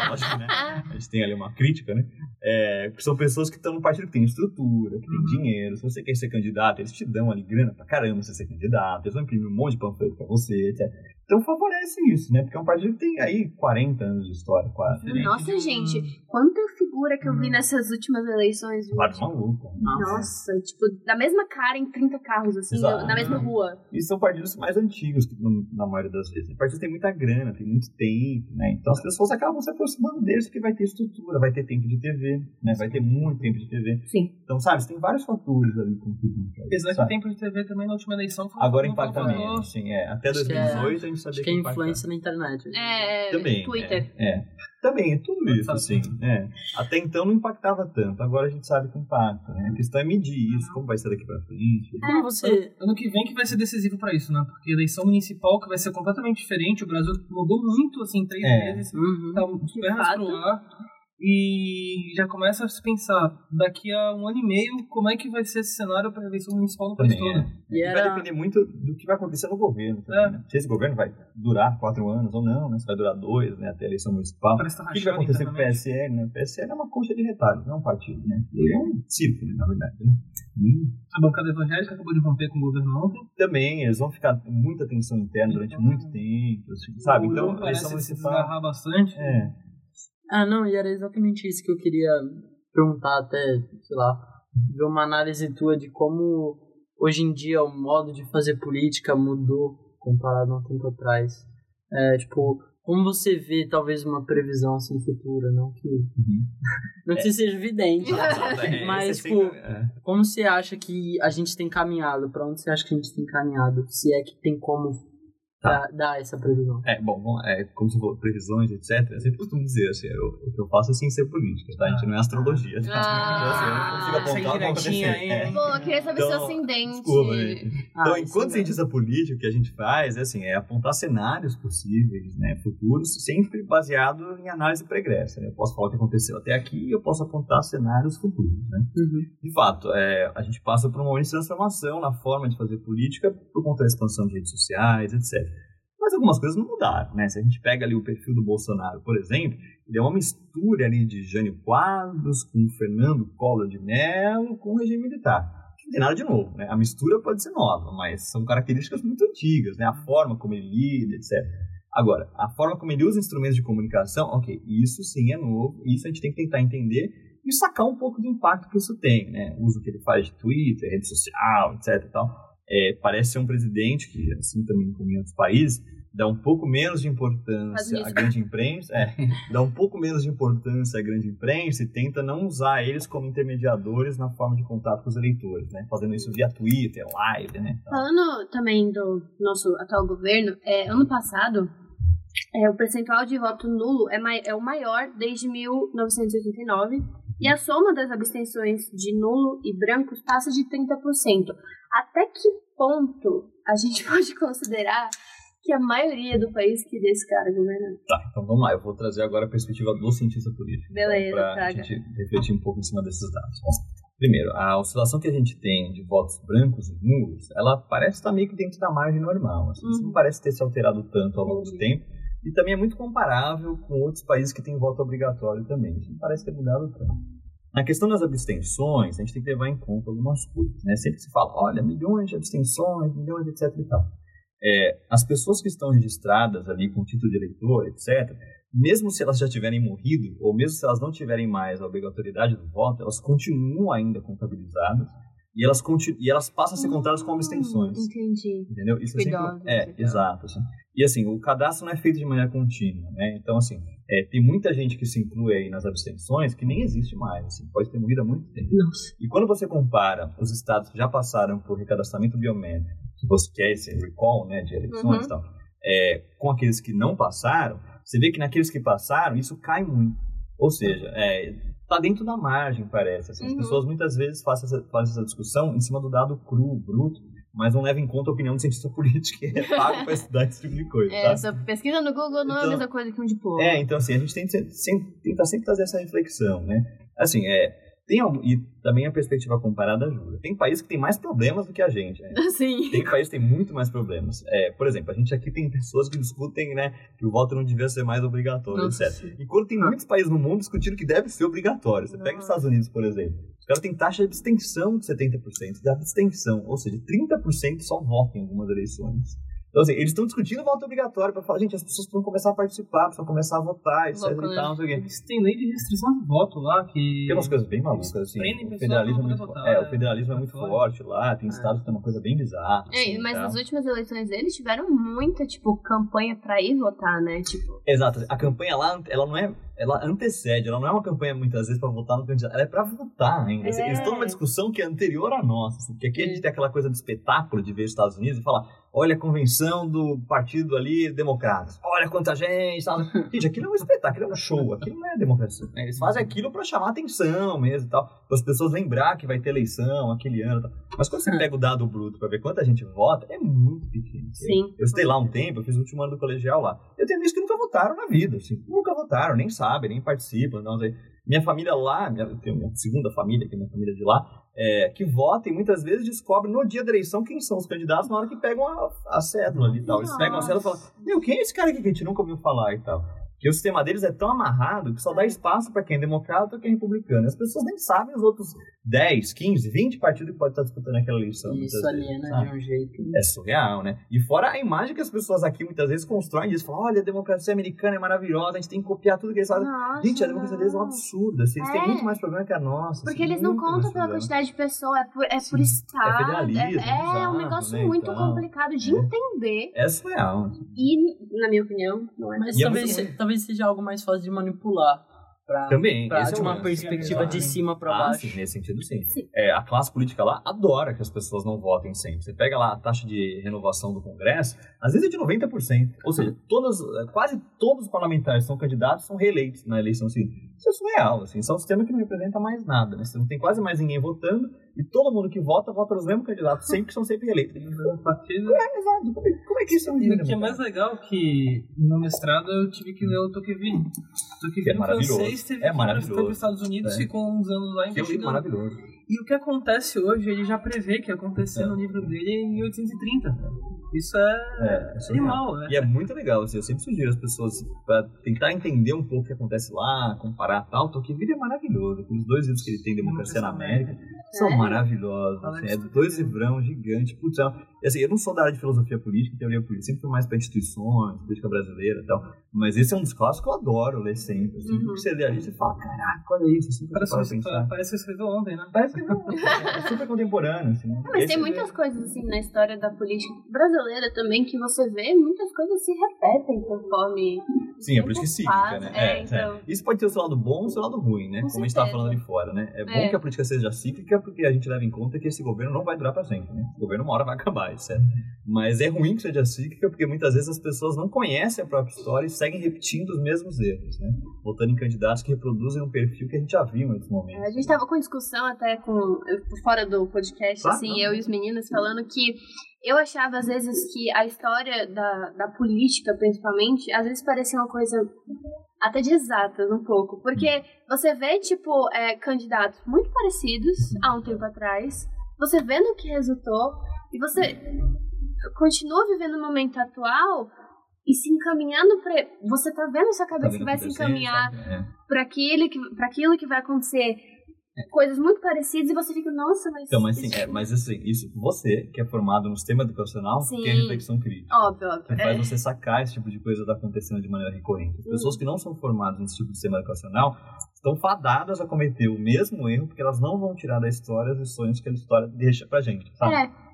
lógico, né? A gente tem ali uma crítica, né? É, são pessoas que estão no partido que tem estrutura, que tem uhum. dinheiro. Se você quer ser candidato, eles te dão ali grana pra caramba se você ser candidato. Eles vão imprimir um monte de panfleto pra você, etc. Então favorece isso, né? Porque é um partido que tem aí 40 anos de história, quase. Nossa, gente, quanta figura que eu vi hum. nessas últimas eleições. Vários malucos. Nossa, tipo, da mesma cara em 30 carros, assim, Exato. na mesma rua. E são partidos mais antigos, na maioria das vezes. O partido tem muita grana, tem muito tempo, né? Então as pessoas acabam se aproximando deles porque vai ter estrutura, vai ter tempo de TV, né? Vai ter muito tempo de TV. Sim. Então, sabe, tem vários fatores ali Apesar que o tempo de TV também na última eleição foi Agora impacta menos, sim, é. Até 2018 a gente sabia Acho que é influência na internet. É, Também, Twitter. É, é. Também, é tudo isso, assim. É. Até então não impactava tanto, agora a gente sabe que impacta. Né? A questão é medir isso, como vai ser daqui pra frente. Como é, você... Ano que vem que vai ser decisivo pra isso, né? Porque a eleição municipal que vai ser completamente diferente, o Brasil mudou muito, assim, em três é. meses. Uhum. Tá pro ar e já começa a se pensar daqui a um ano e meio como é que vai ser esse cenário para a eleição municipal no país todo. É. Era... Vai depender muito do que vai acontecer no governo. Também, é. né? Se esse governo vai durar quatro anos ou não, né? se vai durar dois né? até a eleição municipal. Tá o que vai acontecer com o PSL? Né? O PSL é uma concha de retalho, não é um partido. Né? Ele é um circo, né? na verdade. Né? Hum. A bancada evangélica acabou de romper com o governo ontem. Também, eles vão ficar com muita tensão interna durante então, muito tempo, assim, sabe? Então, a eleição municipal. bastante. É. Ah, não, e era exatamente isso que eu queria perguntar até, sei lá, ver uma análise tua de como hoje em dia o modo de fazer política mudou comparado a um tempo atrás. É, tipo, como você vê talvez uma previsão assim futura, não que uhum. não que é. seja evidente, é, mas tipo, é. como você acha que a gente tem caminhado? Para onde você acha que a gente tem caminhado? Se é que tem como Tá. dar essa previsão. É, bom, bom é, como você falou, previsões, etc. Eu sempre costumo dizer, assim, eu, o que eu faço é ciência política, tá? A gente não é astrologia, tá? Ah, então, assim, eu não consigo apontar o que vai É. Pô, eu queria saber então, seu ascendente. Desculpa, gente. Então, ah, enquanto cientista político, o que a gente faz é, assim, é apontar cenários possíveis, né, futuros, sempre baseado em análise pregressa. Né? Eu posso falar o que aconteceu até aqui e eu posso apontar cenários futuros, né? Uhum. De fato, é, a gente passa por um momento de transformação na forma de fazer política por conta da expansão de redes sociais, etc. Mas algumas coisas não mudaram, né? Se a gente pega ali o perfil do Bolsonaro, por exemplo, ele é uma mistura ali de Jânio Quadros com Fernando Collor de Mello com o regime militar. Não tem nada de novo, né? A mistura pode ser nova, mas são características muito antigas, né? A forma como ele lida, etc. Agora, a forma como ele usa instrumentos de comunicação, ok, isso sim é novo, isso a gente tem que tentar entender e sacar um pouco do impacto que isso tem, né? O uso que ele faz de Twitter, rede social, etc tal é, parece ser um presidente que, assim também como em outros países, dá um pouco menos de importância à grande imprensa, é, dá um pouco menos de importância à grande imprensa e tenta não usar eles como intermediadores na forma de contato com os eleitores, né? Fazendo isso via Twitter, live, né? Falando também do nosso atual governo, é, ano passado é, o percentual de voto nulo é, é o maior desde 1989 e a soma das abstenções de nulo e brancos passa de 30%. Até que ponto a gente pode considerar que a maioria do país queria esse cara governando. Tá, então vamos lá. Eu vou trazer agora a perspectiva do cientista político. Então, Beleza, pra traga. gente refletir um pouco em cima desses dados. Bom, primeiro, a oscilação que a gente tem de votos brancos e nulos, ela parece estar meio que dentro da margem normal. Assim, Isso Uhum. não parece ter se alterado tanto ao longo do tempo. E também é muito comparável com outros países que têm voto obrigatório também. Isso não parece ter mudado tanto. Na questão das abstenções, a gente tem que levar em conta algumas coisas. Né? Sempre se fala, olha, milhões de abstenções, milhões, etc. E tal. É, as pessoas que estão registradas ali com título de eleitor, etc., mesmo se elas já tiverem morrido, ou mesmo se elas não tiverem mais a obrigatoriedade do voto, elas continuam ainda contabilizadas e elas, continu e elas passam a ser contadas como abstenções. Hum, Entendi. Entendeu? Isso é, sempre... é exato. Assim. E assim, o cadastro não é feito de maneira contínua, né? Então, assim, é, tem muita gente que se inclui aí nas abstenções que nem existe mais, assim, pode ter morrido há muito tempo. Nossa. E quando você compara os estados que já passaram por recadastramento biométrico, que você quer esse recall, né, de eleições Uhum. e tal, é, com aqueles que não passaram, você vê que naqueles que passaram, isso cai muito. Ou seja, é, tá dentro da margem, parece. Assim, As Uhum. pessoas muitas vezes fazem essa, fazem essa discussão em cima do dado cru, bruto, mas não levam em conta a opinião do cientista político que é pago para estudar esse tipo de coisa. É, tá? essa pesquisa no Google não é a Então- mesma coisa que um diploma. É, então assim, a gente tem que sempre, tenta sempre fazer essa reflexão, né? Assim, é, tem algum, e também a perspectiva comparada ajuda. Tem países que tem mais problemas do que a gente, né? Sim. Tem países que tem muito mais problemas. É, por exemplo, a gente aqui tem pessoas que discutem, né, que o voto não devia ser mais obrigatório, Nossa. etc. Enquanto tem muitos países no mundo discutindo que deve ser obrigatório. Você pega os Estados Unidos, por exemplo. Caras têm taxa de abstenção de 70%, de abstenção, ou seja, 30% só votam em algumas eleições. Então, assim, eles estão discutindo voto obrigatório para falar, gente, as pessoas precisam começar a participar, precisam começar a votar, etc Louco, e né? tal, não sei o quê. Eles têm lei de restrição de voto lá que. Tem umas coisas bem malucas, assim. O federalismo, é muito, votar, é, o é, federalismo é muito obrigatório. forte lá, tem estados que tem uma coisa bem bizarra. É, assim, mas tal. nas últimas eleições deles tiveram muita, tipo, campanha pra ir votar, né? Tipo, Exato. A campanha lá, ela não é. Ela antecede, ela não é uma campanha muitas vezes pra votar no candidato, ela é pra votar ainda. Assim, É. Eles estão numa discussão que é anterior à nossa. Assim, porque aqui a gente tem aquela coisa do espetáculo de ver os Estados Unidos e falar: olha a convenção do partido ali democrata, olha quanta gente. Tal. Gente, aquilo é um espetáculo, aquilo é um show, aquilo não é democracia. né? Eles fazem aquilo pra chamar atenção mesmo e tal, para as pessoas lembrar que vai ter eleição aquele ano e tal. Mas quando você pega o dado bruto pra ver quanta gente vota, é muito pequeno. Sim. Eu estudei lá um tempo, eu fiz o último ano do colegial lá. Eu tenho amigos que nunca votaram na vida, assim. Nunca votaram, nem sabem, nem participam. Não sei. Minha família lá, minha, eu tenho minha segunda família, que é minha família de lá, é, que vota e muitas vezes descobre no dia da eleição quem são os candidatos na hora que pegam a, a cédula ali e tal. Eles pegam a cédula e falam, meu, quem é esse cara aqui que a gente nunca ouviu falar e tal? Porque o sistema deles é tão amarrado que só dá espaço para quem é democrata ou quem é republicano. As pessoas nem sabem os outros 10, 15, 20 partidos que podem estar disputando aquela eleição. Isso vezes, aliena sabe? de um jeito. É surreal, né? E fora a imagem que as pessoas aqui muitas vezes constroem disso. Falam, olha, a democracia americana é maravilhosa, a gente tem que copiar tudo que eles fazem. Nossa, gente, a democracia deles é um absurdo. Assim, eles É. têm muito mais problema que a nossa. Porque assim, eles não contam pela problema. quantidade de pessoas, é por, é por Sim. estado. É é, é um negócio né, muito então. complicado de É. entender. É surreal. assim. E, na minha opinião, não é. Mas E é talvez, muito talvez seja algo mais fácil de manipular. Pra, Também. pra, esse é de o uma perspectiva de cima pra Ah, baixo. sim, nesse sentido sim. Sim. É, a classe política lá adora que as pessoas não votem sempre. Você pega lá a taxa de renovação do Congresso, às vezes é de 90%. Ou seja, todas, quase todos os parlamentares que são candidatos são reeleitos na eleição seguinte. Isso é surreal, assim. Isso é um sistema que não representa mais nada, né? Você não tem quase mais ninguém votando e todo mundo que vota, vota nos mesmos candidatos, sempre que são sempre reeleitos. Partido. É, exato. Como é, como é que isso é um E o que é democrático? mais legal que no mestrado eu tive que ler o Tocqueville. Tocqueville É francês teve É que- foi para os Estados Unidos, É. ficou uns anos lá é investigando. maravilhoso. E o que acontece hoje, ele já prevê que ia acontecer É. no livro dele em 1830. Isso é, É, é animal, né? E é muito legal, assim, eu sempre sugiro às pessoas para tentar entender um pouco o que acontece lá, comparar tal. Tocqueville é maravilhoso. Aqueles dois livros que ele tem, Democracia na América, são É? maravilhosos. Assim, é dois livrão gigantes. Putz, é assim, eu não sou da área de filosofia política, teoria política, sempre fui mais para instituições, política brasileira e tal. Mas esse é um dos clássicos que eu adoro ler sempre. Assim, Uhum. porque Você lê ali e você fala, caraca, olha isso. Assim, Parece, que você- pensar. parece que você escreveu ontem, né? Parece que não, é super contemporâneo. Assim. Mas Esse tem é- muitas coisas, assim, na história da política brasileira também que você vê, muitas coisas se repetem conforme. Sim, a política é cíclica, passa. né? É, então. Isso pode ter o seu lado bom ou o seu lado ruim, né? Com Como a gente estava certeza. falando ali fora, né? É bom É. que a política seja cíclica porque a gente leva em conta que esse governo não vai durar para sempre, né? O governo uma hora vai acabar, é. Mas é ruim que seja cíclica porque muitas vezes as pessoas não conhecem a própria história e seguem repetindo os mesmos erros, né? Votando em candidatos que reproduzem um perfil que a gente já viu em outros momentos. A gente tava com discussão até com fora do podcast, Claro, assim, não. eu e os meninos falando que eu achava às vezes que a história da, da política, principalmente, às vezes parecia uma coisa até de exatas um pouco, porque você vê tipo é, candidatos muito parecidos há um tempo atrás, você vê no que resultou e você continua vivendo o momento atual e se encaminhando para você tá vendo sua Tá cabeça vendo que vai se encaminhar? É. para aquilo que para aquilo que vai acontecer coisas muito parecidas e você fica nossa mas Então, mas, isso- é, mas assim, isso, você que é formado no sistema educacional, Sim. tem reflexão crítica. óbvio óbvio Que é. faz você sacar esse tipo de coisa está acontecendo de maneira recorrente. As pessoas que não são formadas nesse tipo de sistema educacional estão fadadas a cometer o mesmo erro, porque elas não vão tirar da história os lições que a história deixa pra gente, sabe? É.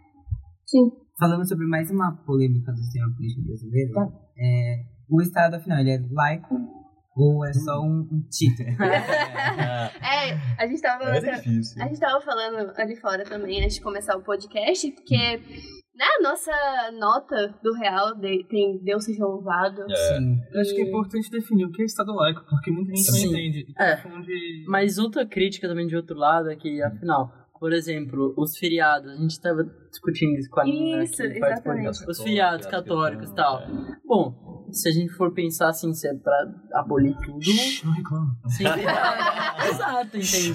sim Falando sobre mais uma polêmica do sistema político brasileiro, é, o Estado, afinal, ele é laico ou é só um, um título? É, é a gente tava é difícil. A gente tava falando ali fora também, antes de começar o podcast, porque né, a nossa nota do real de, tem Deus seja louvado. É. Sim. Eu acho que é importante definir o que é Estado laico, porque muita gente não Sim. entende. E É. confunde... Mas outra crítica também de outro lado é que, afinal, por exemplo, os feriados, a gente estava discutindo isso com a Nina Isso, aqui, exatamente. Os feriados católicos e tal. Bom, se a gente for pensar assim, se é pra abolir tudo, Não reclama. sim. Exato, entende?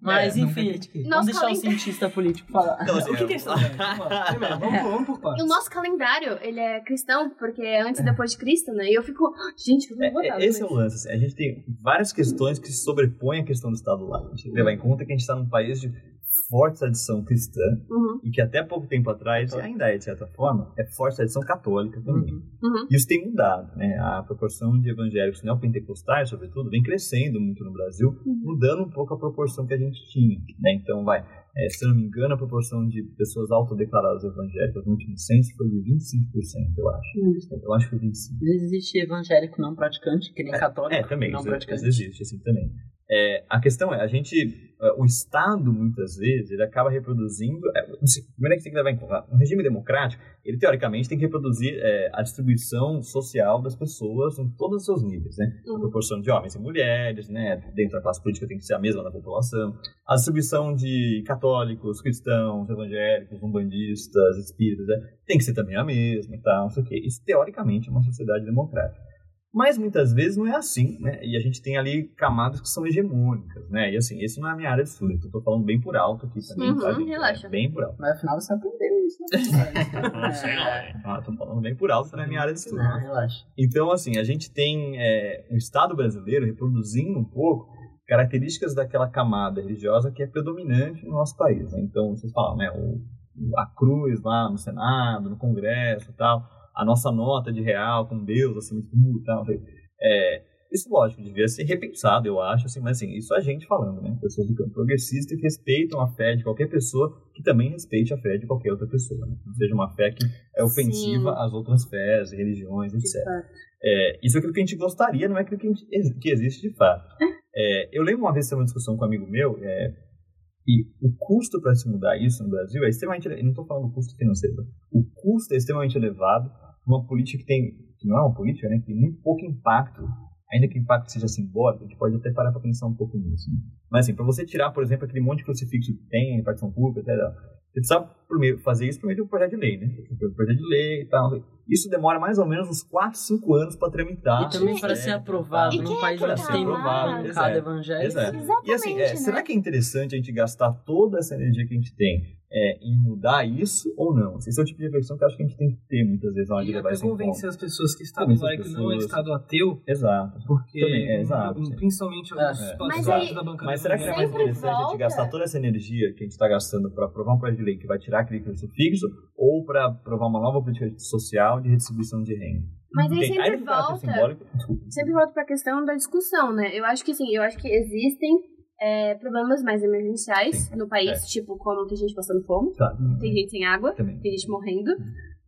Mas, É, enfim, vamos deixar o calendário- cientista político falar. Não, assim, O que, que é Estado laico? Vamos lá. Vamos, por- vamos por partes. o nosso calendário, ele é cristão, porque é antes e depois de Cristo, né? E eu fico, gente, eu não vou É, é, esse é o lance. assim, a gente tem várias questões que se sobrepõem à questão do Estado laico. A gente tem que levar em conta que a gente está num país de forte tradição cristã Uhum, e que até pouco tempo atrás, e ainda é de certa forma, é forte tradição católica também. uhum. E isso tem mudado, né? A proporção de evangélicos neopentecostais, sobretudo, vem crescendo muito no Brasil, mudando um pouco a proporção que a gente tinha, né? Então, vai, é, se eu não me engano, a proporção de pessoas autodeclaradas evangélicas no último censo foi de 25%, eu acho. Eu acho que foi 25%. Existe evangélico não praticante, que nem católico É, também, não praticante. existe, assim, também. É, a questão é, a gente, é, o Estado, muitas vezes, ele acaba reproduzindo, é, primeiro é que tem que levar em conta, um regime democrático, ele teoricamente tem que reproduzir é, a distribuição social das pessoas em todos os seus níveis, né? A Uhum. proporção de homens e mulheres, né? Dentro da classe política tem que ser a mesma da população. A distribuição de católicos, cristãos, evangélicos, umbandistas, espíritas, né? tem que ser também a mesma e tal, não sei o quê. Isso, teoricamente, é uma sociedade democrática. Mas muitas vezes não é assim, né? E a gente tem ali camadas que são hegemônicas, né? E assim, isso não é a minha área de estudo, então eu tô falando bem por alto aqui também, Uhum, tá, gente? relaxa. É, bem por alto. Mas afinal você aprendeu isso. Né? É. Ah, tô falando bem por alto, não é a minha área de estudo. Não, relaxa. Então, assim, a gente tem é, um Estado brasileiro reproduzindo um pouco características daquela camada religiosa que é predominante no nosso país. Né? Então, vocês falam, né, o- a cruz lá no Senado, no Congresso e tal, a nossa nota de real com Deus acima de tudo e tal. É, isso, lógico, devia ser repensado, eu acho, assim, mas assim, isso a gente falando, né? Pessoas do campo progressista que respeitam a fé de qualquer pessoa que também respeite a fé de qualquer outra pessoa, né? Não seja uma fé que é ofensiva Sim. às outras fés, religiões, De etc. É, isso é aquilo que a gente gostaria, não é aquilo que, gente, que existe de fato. É, eu lembro uma vez teve uma discussão com um amigo meu, é, e o custo para se mudar isso no Brasil é extremamente. não estou falando do custo financeiro, o custo é extremamente elevado. Uma política que tem. que não é uma política, né? Que tem muito pouco impacto, ainda que o impacto seja simbólico, a gente pode até parar para pensar um pouco nisso. né? Mas assim, para você tirar, por exemplo, aquele monte de crucifixo que tem em repartição pública, até, você precisa primeiro fazer isso por meio de um projeto de lei, né? Um projeto de lei e tal. Isso demora mais ou menos uns 4, 5 anos para tramitar. E também para É, ser aprovado E num quem é país que onde tá tem um Exato. cada evangélico. Exato. Exatamente, E assim, é, né? será que é interessante a gente gastar toda essa energia que a gente tem é, em mudar isso ou não? Esse é o tipo de reflexão que eu acho que a gente tem que ter muitas vezes na hora de levar até isso em conta. convencer as pessoas que Estado laico não é pessoas. Estado ateu, Exato. porque Também, é, exato, principalmente É. os É. Mas aí- da bancada Mas será que não é mais interessante a gente volta. gastar toda essa energia que a gente está gastando para aprovar um projeto de lei que vai tirar aquele crucifixo ou para aprovar uma nova política social de redistribuição de renda? Mas aí sempre caráter volta. simbólico- sempre volto para a questão da discussão, né? Eu acho que sim, eu acho que existem é, problemas mais emergenciais no país, tipo como tem gente passando fome, Tá. tem gente sem água, Também. tem gente morrendo.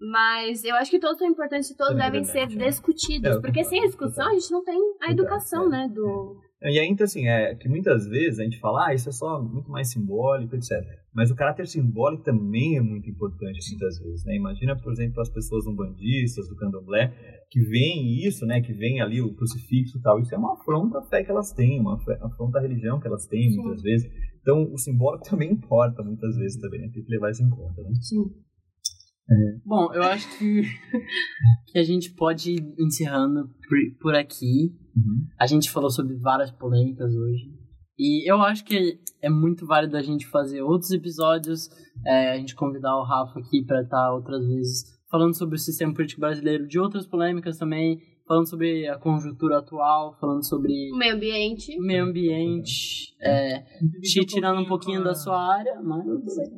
Mas eu acho que todos são importantes e todos Também é devem ser é. discutidos. É, porque sem a discussão a gente não tem a educação, é. né? Do... E aí, então, assim, é que muitas vezes a gente fala, ah, isso é só muito mais simbólico, etc. Mas o caráter simbólico também é muito importante muitas vezes, né? Imagina, por exemplo, as pessoas umbandistas, do candomblé, que veem isso, né? Que veem ali o crucifixo e tal. Isso é uma afronta à fé que elas têm, uma afronta à religião que elas têm, Sim. muitas vezes. Então, o simbólico também importa muitas vezes também, né? tem que levar isso em conta, né? Sim. É. Bom, eu acho que, que a gente pode ir encerrando por, por aqui. Uhum. A gente falou sobre várias polêmicas hoje. E eu acho que é muito válido a gente fazer outros episódios, é, a gente convidar o Rafa aqui para estar outras vezes falando sobre o sistema político brasileiro, de outras polêmicas também, falando sobre a conjuntura atual, falando sobre... O meio ambiente. Meio ambiente, é, te tirando um pouquinho da sua área, mas...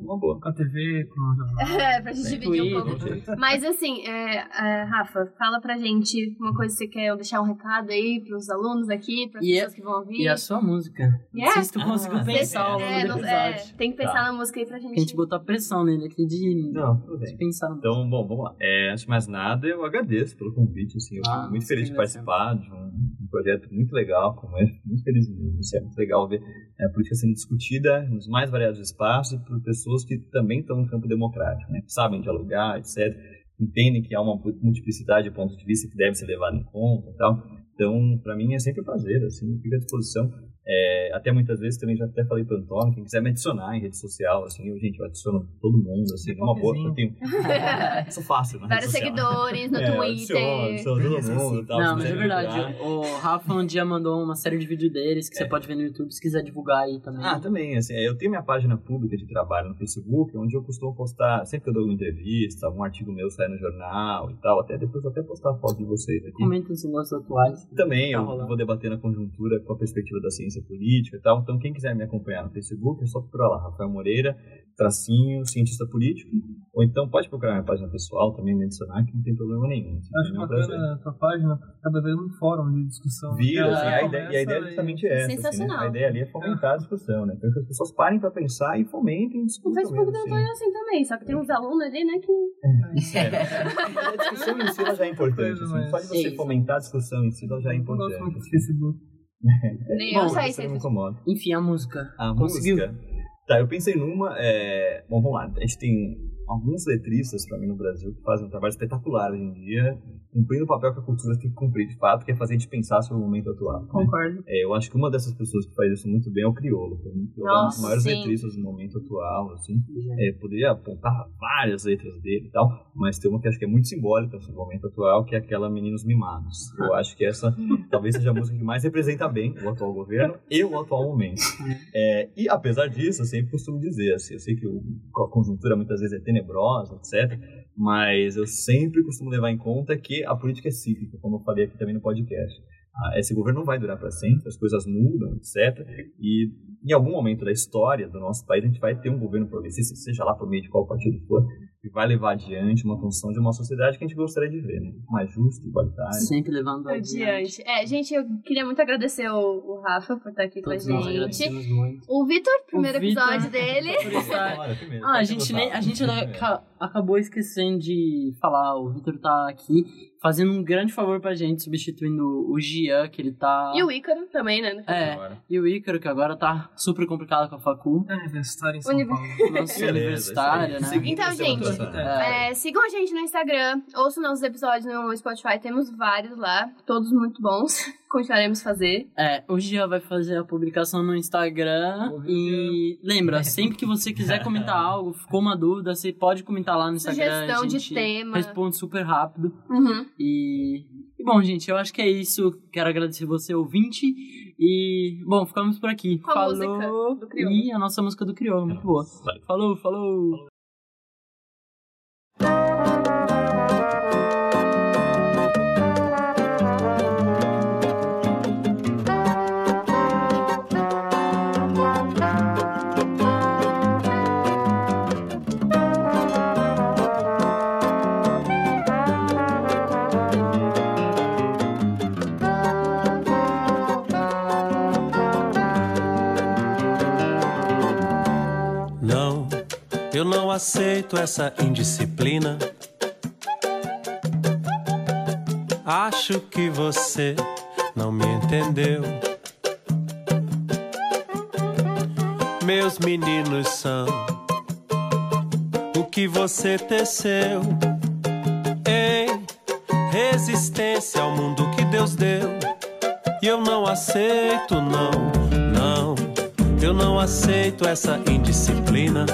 Uma boa. Com a TV, com o jornal. É, pra gente dividir um pouco. Mas assim, é, é, Rafa, fala pra gente uma coisa que você quer deixar um recado aí pros alunos aqui, pras e pessoas que vão ouvir. E a sua música. Yeah? Não sei se tu conseguiu ah, pensar ao longo é, do episódio. É, tem que pensar tá. na música aí pra gente. A gente botou a pressão nele aqui de, Não, tudo bem. de pensar. Então, bom, vamos lá. É, antes de mais nada, eu agradeço pelo convite, assim, eu ah, muito feliz de participar de um, um, projeto muito legal, como é, muito feliz mesmo. Isso é muito legal ver é, a política sendo discutida nos mais variados espaços e por pessoas que também estão no campo democrático, né? Sabem dialogar, etc. Entendem que há uma multiplicidade de pontos de vista que deve ser levado em conta e tal. Então, para mim é sempre um prazer, assim, fico à disposição é, até muitas vezes também já até falei pro Antônio, quem quiser me adicionar em rede social, assim, eu, gente, eu adiciono todo mundo, assim, numa boa, eu tenho. Sou fácil, né? Vários seguidores no é, Twitter. Adiciono, todo mundo e tal. Não, mas é verdade. O Rafa um dia mandou uma série de vídeos deles que é. você pode ver no YouTube se quiser divulgar aí também. Ah, também, assim, eu tenho minha página pública de trabalho no Facebook, onde eu costumo postar, sempre que eu dou uma entrevista, um artigo meu sai no jornal e tal, até depois até postar foto de vocês aqui. Comenta os negócios atuais. Também, tá eu rolando. vou debater na conjuntura com a perspectiva da ciência política e tal. Então, quem quiser me acompanhar no Facebook, é só procurar lá, Rafael Moreira, tracinho, cientista político. Ou então pode procurar minha página pessoal também, me adicionar, que não tem problema nenhum. Assim, Acho é bacana a tua página, acaba vendo um fórum de discussão. Vira, assim, a, ideia, e a ideia é justamente essa. Sensacional. Assim, né? A ideia ali é fomentar a discussão, né? Então que as pessoas parem para pensar e fomentem discussão. O Facebook do Antônio é assim também, só que tem uns alunos ali, né, que... É. é. a discussão em si já é importante. Assim, só de você fomentar a discussão em si já é importante. Eu gosto muito do Facebook. Nem eu saí sem Enfim, a música. A Conseguiu? música. Tá, eu pensei numa. É... Bom, vamos lá. A gente tem alguns letristas, para mim, no Brasil, que fazem um trabalho espetacular hoje em dia cumprindo o papel que a cultura tem que cumprir de fato, que é fazer a gente pensar sobre o momento atual. Né? Concordo. Né? É, eu acho que uma dessas pessoas que faz isso muito bem é o Criolo. Pra mim, é um dos maiores sim. letristas do momento atual, assim. É, poderia apontar várias letras dele e tal, mas tem uma que acho que é muito simbólica no momento atual, que é aquela Meninos Mimados. Eu acho que essa talvez seja a música que mais representa bem o atual governo e o atual momento. É, e apesar disso, eu sempre costumo dizer, assim, eu sei que o, a conjuntura muitas vezes é tenebrosa, etc., mas eu sempre costumo levar em conta que a política é cíclica, como eu falei aqui também no podcast. Ah, esse governo não vai durar para sempre, as coisas mudam, etc. E em algum momento da história do nosso país a gente vai ter um governo progressista, seja lá por meio de qual partido for, que vai levar adiante uma construção de uma sociedade que a gente gostaria de ver, né? mais justa, igualitária. Sempre levando adiante. É, gente, eu queria muito agradecer o, o Rafa por estar aqui Todos com a gente. O Vitor, primeiro o episódio dele. ah, a gente, nem, a gente acabou esquecendo de falar, o Vitor tá aqui fazendo um grande favor pra gente, substituindo o Gian, que ele tá. E o Ícaro também, né? É, e o Ícaro, que agora tá super complicado com a Facu. É universitário em São Uni... Paulo. Nossa, universitária, né? Então, gente, é, sigam a gente no Instagram, ouçam nossos episódios no Spotify, temos vários lá, todos muito bons. Continuaremos fazer. É, o Gia vai fazer a publicação no Instagram. E lembra, sempre que você quiser comentar algo, ficou uma dúvida, você pode comentar lá no Instagram. Sugestão de tema. Responde super rápido. Uhum. E, e, bom, gente, eu acho que é isso. Quero agradecer você, ouvinte. E, bom, ficamos por aqui. Com falou. do Crioulo. E a nossa música do Crioulo, muito boa. Falou, falou. Eu aceito essa indisciplina. Acho que você não me entendeu. Meus meninos são o que você teceu em resistência ao mundo que Deus deu. E eu não aceito, não, não Eu não aceito essa indisciplina.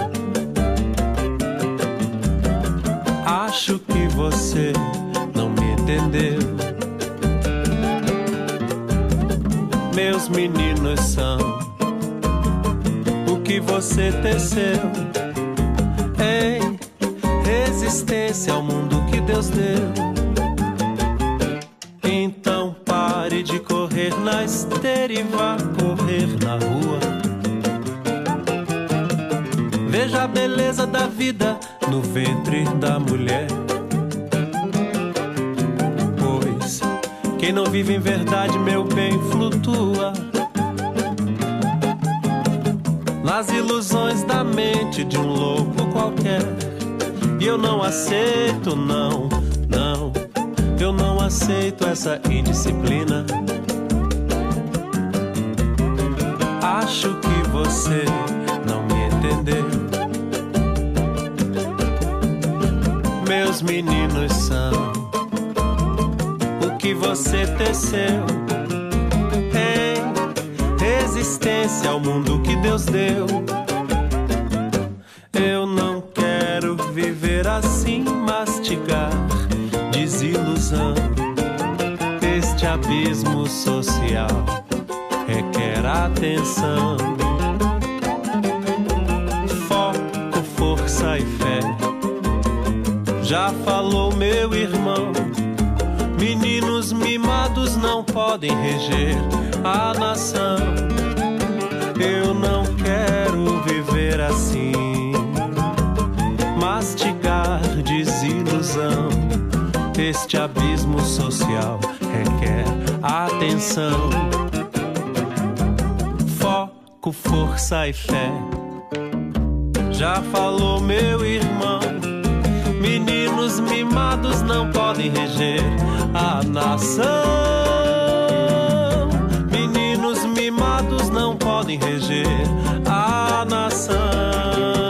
Acho que você não me entendeu. Meus meninos são o que você teceu. Em resistência ao mundo que Deus deu. Então pare de correr na esteira e vá correr na rua. Veja a beleza da vida da mulher. Pois quem não vive em verdade, meu bem, flutua nas ilusões da mente de um louco qualquer. E eu não aceito, não, não, eu não aceito essa indisciplina. Acho que você meus meninos são o que você teceu em resistência ao mundo que Deus deu. Eu não quero viver assim, mastigar desilusão. Este abismo social requer atenção. Foco, força e fé já falou meu irmão. Meninos mimados não podem reger a nação. Eu não quero viver assim, mastigar desilusão. Este abismo social requer atenção. Foco, força e fé. Já falou meu irmão. Meninos mimados não podem reger a nação. Meninos mimados não podem reger a nação.